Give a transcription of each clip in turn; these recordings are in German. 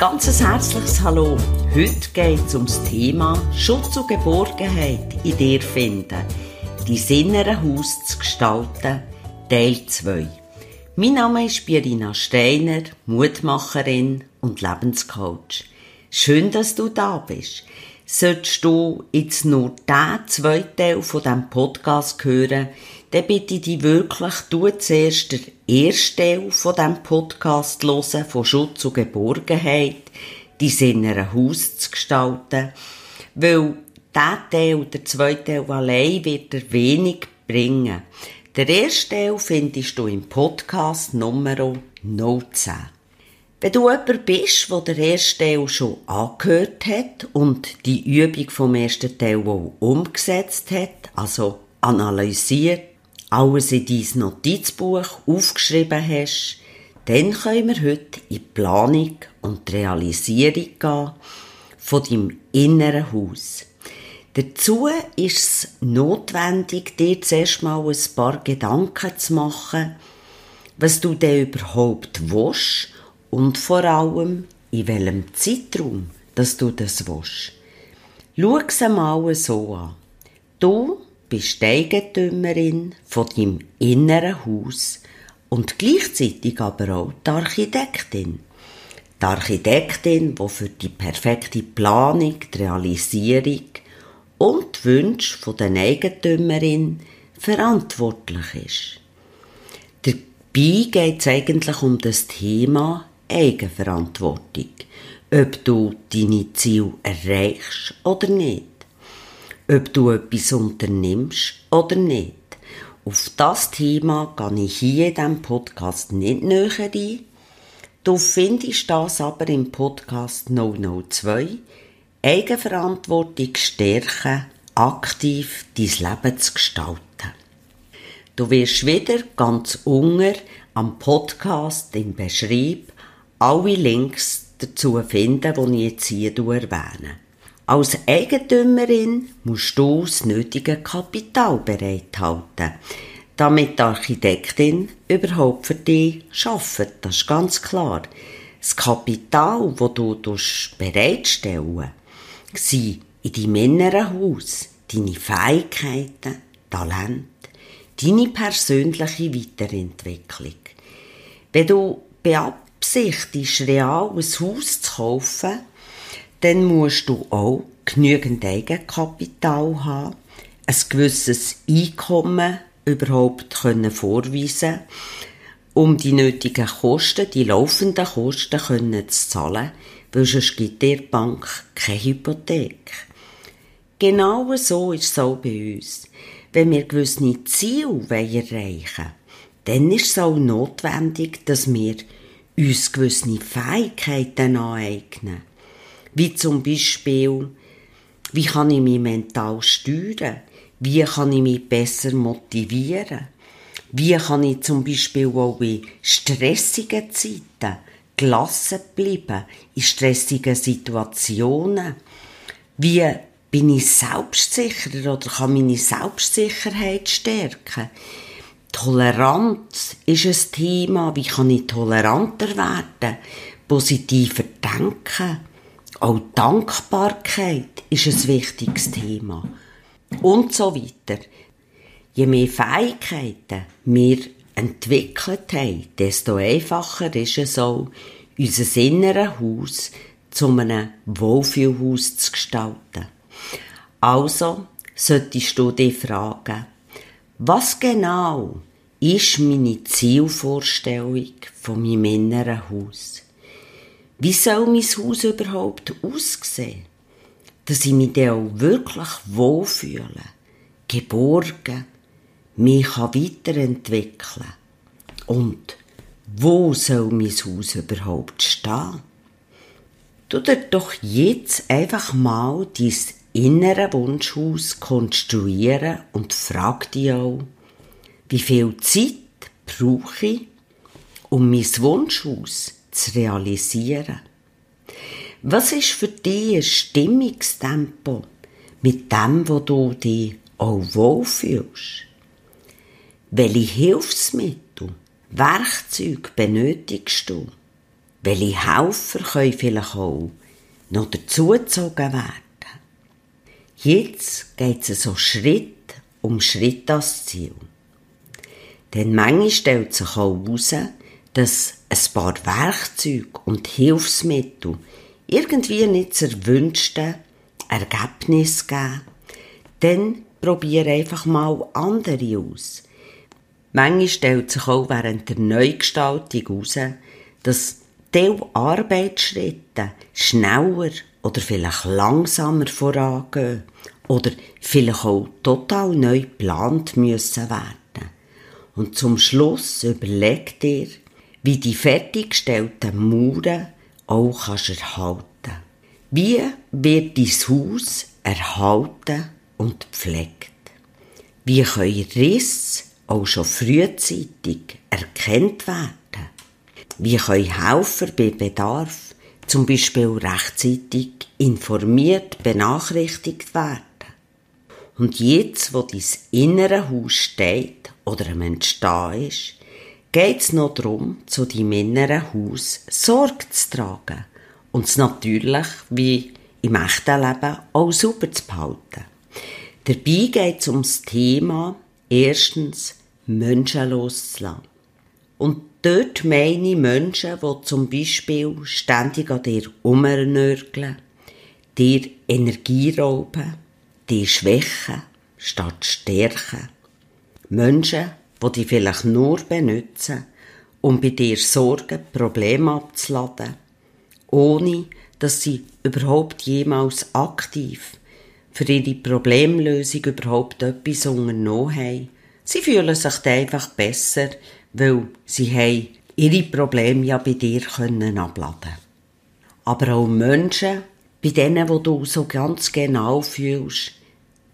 ganzes herzliches Hallo. Heute geht es ums Thema Schutz und Geborgenheit in dir finden. Die innere Haus zu gestalten, Teil 2. Mein Name ist Birina Steiner, Mutmacherin und Lebenscoach. Schön, dass du da bist. Solltest du jetzt nur diesen zweiten Teil von diesem Podcast hören, dann bitte ich dich wirklich, du zuerst den ersten Teil von diesem Podcast hören, von Schutz und Geborgenheit, dein innere Haus zu gestalten, weil dieser Teil, der zweite Teil allein, wird dir wenig bringen. Der erste Teil findest du im Podcast Nummer 19. Wenn du jemand bist, der den ersten Teil schon angehört hat und die Übung vom ersten Teil auch umgesetzt hat, also analysiert, alles in dein Notizbuch aufgeschrieben hast, dann können wir heute in die Planung und die Realisierung gehen von deinem inneren Haus. Dazu ist es notwendig, dir zuerst mal ein paar Gedanken zu machen, was du denn überhaupt willst und vor allem in welchem Zeitraum, dass du das willst. Schau es einmal so an. Du bist die Eigentümerin von deinem inneren Haus und gleichzeitig aber auch die Architektin. Die Architektin, die für die perfekte Planung, die Realisierung und die Wünsche der Eigentümerin verantwortlich ist. Dabei geht es eigentlich um das Thema Eigenverantwortung, ob du deine Ziele erreichst oder nicht ob du etwas unternimmst oder nicht. Auf das Thema gehe ich hier in diesem Podcast nicht näher ein. Du findest das aber im Podcast 002 Eigenverantwortung stärken, aktiv dein Leben zu gestalten. Du wirst wieder ganz unten am Podcast im Beschrieb alle Links dazu finden, die ich jetzt hier erwähne. Als Eigentümerin musst du das nötige Kapital bereithalten, damit die Architektin überhaupt für dich arbeitet. Das ist ganz klar. Das Kapital, das du bereitstellen sind in deinem inneren Haus deine Fähigkeiten, Talent, deine persönliche Weiterentwicklung. Wenn du beabsichtigst, real ein Haus zu kaufen, dann musst du auch genügend Eigenkapital haben, ein gewisses Einkommen überhaupt können vorweisen um die nötigen Kosten, die laufenden Kosten können zu zahlen, weil sonst gibt die Bank keine Hypothek. Genau so ist es auch bei uns. Wenn wir gewisse Ziele erreichen wollen, dann ist es auch notwendig, dass wir uns gewisse Fähigkeiten aneignen. Wie zum Beispiel, wie kann ich mich mental steuern? Wie kann ich mich besser motivieren? Wie kann ich zum Beispiel auch in stressigen Zeiten gelassen bleiben, in stressigen Situationen? Wie bin ich selbstsicherer oder kann meine Selbstsicherheit stärken? Toleranz ist ein Thema. Wie kann ich toleranter werden? Positiver denken? Auch Dankbarkeit ist ein wichtiges Thema. Und so weiter. Je mehr Fähigkeiten wir entwickelt haben, desto einfacher ist es auch, unser inneres Haus zu einem Wohlfühlhaus zu gestalten. Also solltest du dich fragen, was genau ist meine Zielvorstellung von meinem inneren Haus? Wie soll mein Haus überhaupt aussehen? Dass ich mich dann auch wirklich wohlfühle, geborgen, mich weiterentwickeln Und wo soll mein Haus überhaupt stehen? Du dir doch jetzt einfach mal dein innere Wunschhaus konstruieren und frag dich auch, wie viel Zeit brauche ich, um mein Wunschhaus zu realisieren. Was ist für dich ein Stimmungstempo mit dem, wo du dich auch wohlfühlst? Welche Hilfsmittel, Werkzeuge benötigst du? welche Helfer können vielleicht auch noch dazugezogen werden. Jetzt geht es so Schritt um Schritt ans Ziel. Denn manchmal stellt sich auch heraus, dass ein paar Werkzeuge und Hilfsmittel irgendwie nicht das erwünschte Ergebnis geben. Dann probiere einfach mal andere aus. Manchmal stellt sich auch während der Neugestaltung heraus, dass Teil Arbeitsschritte schneller oder vielleicht langsamer vorangehen oder vielleicht auch total neu geplant müssen werden. Und zum Schluss überlegt ihr, wie die fertiggestellten Mauern auch kannst erhalten Wie wird dein Haus erhalten und pflegt? Wie können Risse auch schon frühzeitig erkannt werden? Wie können Helfer bei Bedarf zum Beispiel rechtzeitig informiert benachrichtigt werden? Und jetzt, wo dein innere Haus steht oder am Entstehen ist, geht es noch darum, zu deinem inneren Haus Sorge zu tragen und es natürlich, wie im echten Leben, auch super zu behalten. Dabei geht es um das Thema, erstens, Menschen loszulassen. Und dort meine ich Menschen, die zum Beispiel ständig an dir umnörgeln, dir Energie rauben, die schwächen statt stärken. Menschen, die dich vielleicht nur benutzen, um bei dir Sorgen, Probleme abzuladen, ohne dass sie überhaupt jemals aktiv für ihre Problemlösung überhaupt etwas unternommen haben. Sie fühlen sich einfach besser, weil sie haben ihre Probleme ja bei dir können abladen Aber auch Menschen, bei denen, wo du so ganz genau fühlst,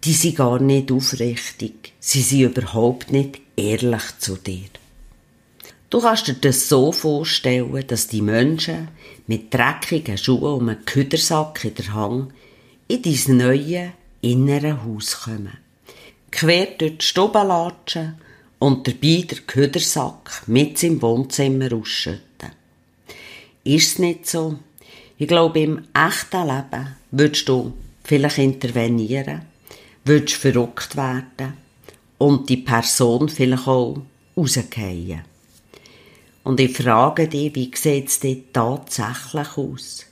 die sind gar nicht aufrichtig. Sie sind überhaupt nicht ehrlich zu dir. Du kannst dir das so vorstellen, dass die Menschen mit dreckigen Schuhen und einem Küdersack in der Hand in dein neue innere Haus kommen. Quer durch die Stube latschen und dabei der Küdersack mit im Wohnzimmer ausschütten. Ist es nicht so? Ich glaube, im echten Leben würdest du vielleicht intervenieren würdest verrückt werden und die Person vielleicht auch rausgehen. Und ich frage dich, wie sieht es dir tatsächlich aus?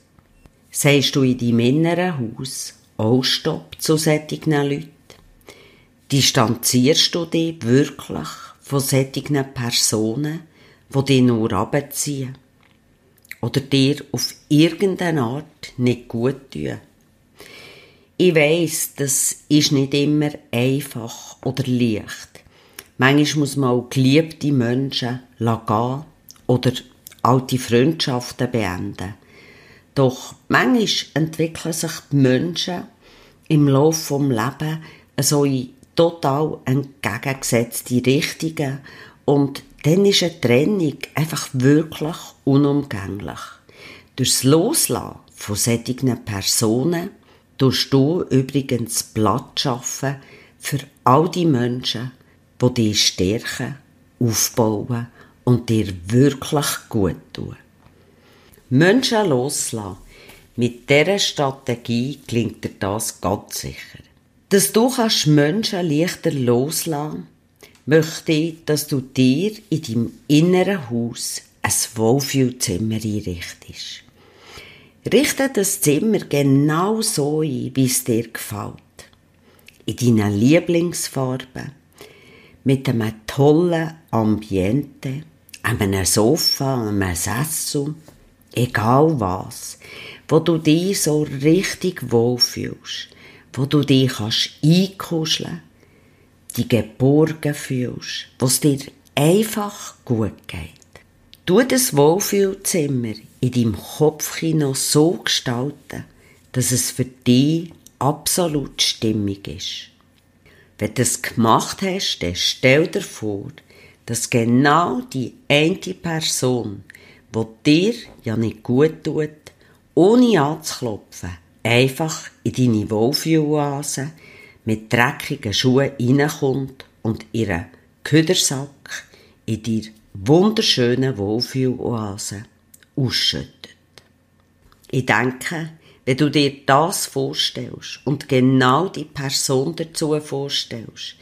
Sagst du in deinem inneren Haus auch Stopp zu solchen Leuten? Distanzierst du dich wirklich von solchen Personen, die dich nur abziehen? Oder dir auf irgendeine Art nicht gut tun? Ich weiss, das ist nicht immer einfach oder leicht. Manchmal muss man auch geliebte Menschen gehen oder alte Freundschaften beenden. Doch manchmal entwickeln sich die Menschen im Laufe des Lebens so in total entgegengesetzte Richtungen und dann ist eine Trennung einfach wirklich unumgänglich. Durchs Loslassen von solchen Personen tust du übrigens Platz schaffen für all die Menschen, die dich stärken, aufbauen und dir wirklich gut tun. Menschen loslassen. Mit dieser Strategie klingt dir das ganz sicher. Dass du kannst Menschen leichter loslassen möchte ich, dass du dir in deinem inneren Haus ein Wohlfühlzimmer einrichtest. Richte das Zimmer genau so ein, wie es dir gefällt. In deinen Lieblingsfarben. Mit einem tollen Ambiente, einem Sofa, einem Sessel, egal was, wo du dich so richtig wohlfühlst, wo du dich kannst einkuscheln, die geborgen fühlst, wo es dir einfach gut geht. Tu das Wohlfühlzimmer in deinem Kopfkino so gestalten, dass es für dich absolut stimmig ist. Wenn du das gemacht hast, dann stell dir vor, dass genau die eine Person, die dir ja nicht gut tut, ohne anzuklopfen, einfach in deine Wohlfühloase mit dreckigen Schuhen reinkommt und ihren Ködersack in dir wunderschönen Wohlfühloase ausschüttet. Ich denke, wenn du dir das vorstellst und genau die Person dazu vorstellst,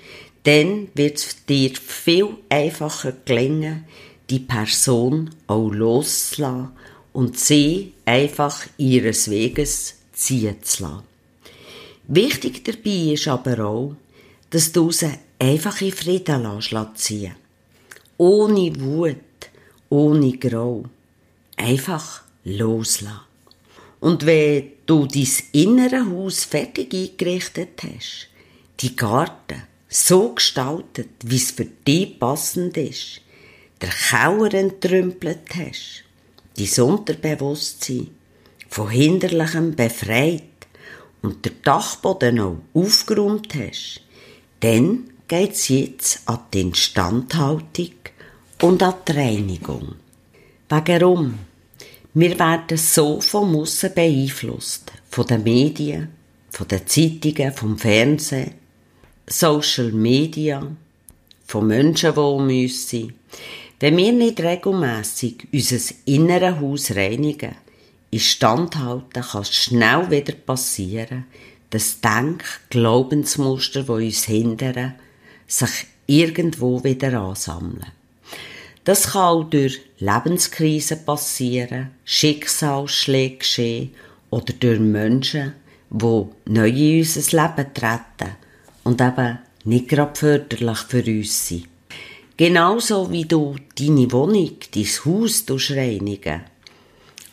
dann wird es dir viel einfacher gelingen, die Person auch loszulassen und sie einfach ihres Weges ziehen zu lassen. Wichtig dabei ist aber auch, dass du sie einfach in Frieden lässt ziehen. Ohne Wut, ohne Grau. Einfach loslassen. Und wenn du dein innere Haus fertig eingerichtet hast, die Garten so gestaltet, wie es für dich passend ist, der Kauer entrümpelt hast, dein Unterbewusstsein von Hinderlichem befreit und der Dachboden auch aufgeräumt hast, dann geht's jetzt an die Instandhaltung und an die Reinigung. Warum? Wir werden so vom Aussen beeinflusst. Von den Medien, von den Zeitungen, vom Fernsehen, Social Media, von Menschen, die um uns sind. Wenn wir nicht regelmässig unser inneres Haus reinigen, in Stand halten, kann es schnell wieder passieren, dass Denk-, Glaubensmuster, die uns hindern, sich irgendwo wieder ansammeln. Das kann auch durch Lebenskrisen passieren, Schicksalsschläge geschehen oder durch Menschen, die neu in unser Leben treten und eben nicht gerade förderlich für uns sind. Genauso wie du deine Wohnung, dein Haus reinigen,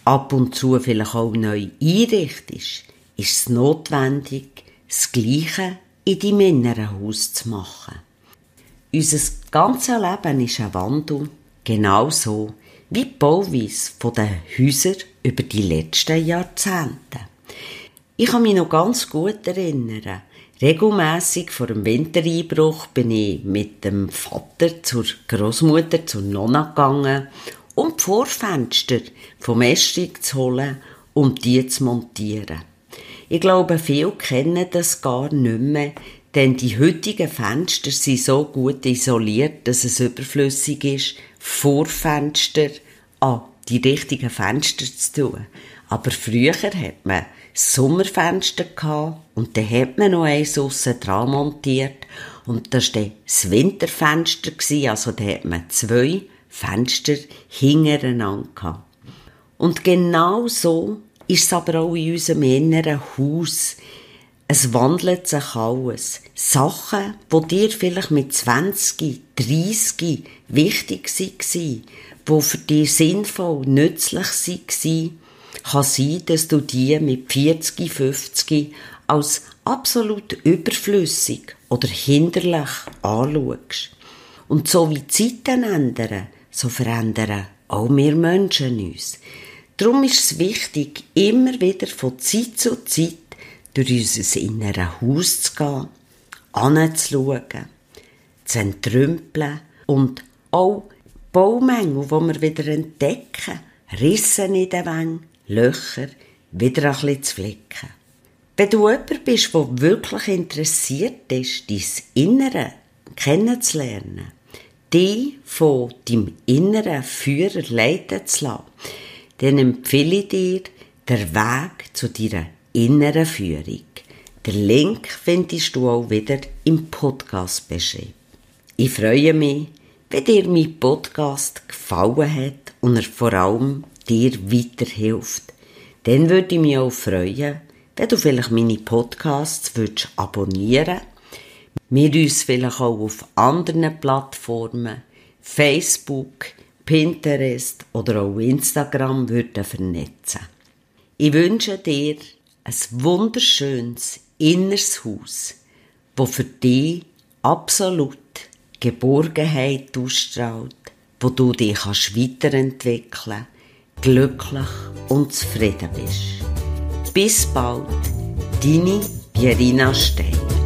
ab und zu vielleicht auch neu einrichtest, ist es notwendig, das Gleiche in deinem inneren Haus zu machen. Unser ganzes Leben ist ein Wandel Genauso wie die Bauweise der Häuser über die letzten Jahrzehnte. Ich kann mich noch ganz gut erinnern. Regelmässig vor dem Wintereinbruch bin ich mit dem Vater zur Großmutter zur Nonna gegangen, um die Vorfenster vom Esstieg zu holen, um die zu montieren. Ich glaube, viele kennen das gar nicht mehr, denn die heutigen Fenster sind so gut isoliert, dass es überflüssig ist, Vorfenster an die richtigen Fenster zu tun. Aber früher hat man Sommerfenster gehabt und dann hat man noch eins aussen dran montiert und das war das Winterfenster, also da hat man zwei Fenster hintereinander gehabt. Und genau so ist es aber auch in unserem inneren Haus. Es wandelt sich alles. Sachen, die dir vielleicht mit 20, 30 wichtig waren, die für dich sinnvoll, nützlich waren, kann sein, dass du die mit 40, 50 als absolut überflüssig oder hinderlich anschaust. Und so wie die Zeiten ändern, so verändern auch wir Menschen uns. Darum ist es wichtig, immer wieder von Zeit zu Zeit durch unser inneres Haus zu gehen, anzuschauen, zu entrümpeln und auch Baumängel, die wir wieder entdecken, Rissen in den Wängen, Löcher, wieder ein bisschen zu flicken. Wenn du jemand bist, der wirklich interessiert ist, dein Innere kennenzulernen, die von deinem inneren Führer leiten zu lassen, dann empfehle ich dir den Weg zu deiner inneren Führung. Den Link findest du auch wieder im Podcast beschrieben. Ich freue mich, wenn dir mein Podcast gefallen hat und er vor allem dir weiterhilft. Dann würde ich mich auch freuen, wenn du vielleicht meine Podcasts würdest abonnieren wir uns vielleicht auch auf anderen Plattformen, Facebook, Pinterest oder auch Instagram würden vernetzen. Ich wünsche dir ein wunderschönes inneres Haus, wo für dich absolut Geborgenheit ausstrahlt, wo du dich kannst weiterentwickeln, glücklich und zufrieden bist. Bis bald, deine Pierina Stein.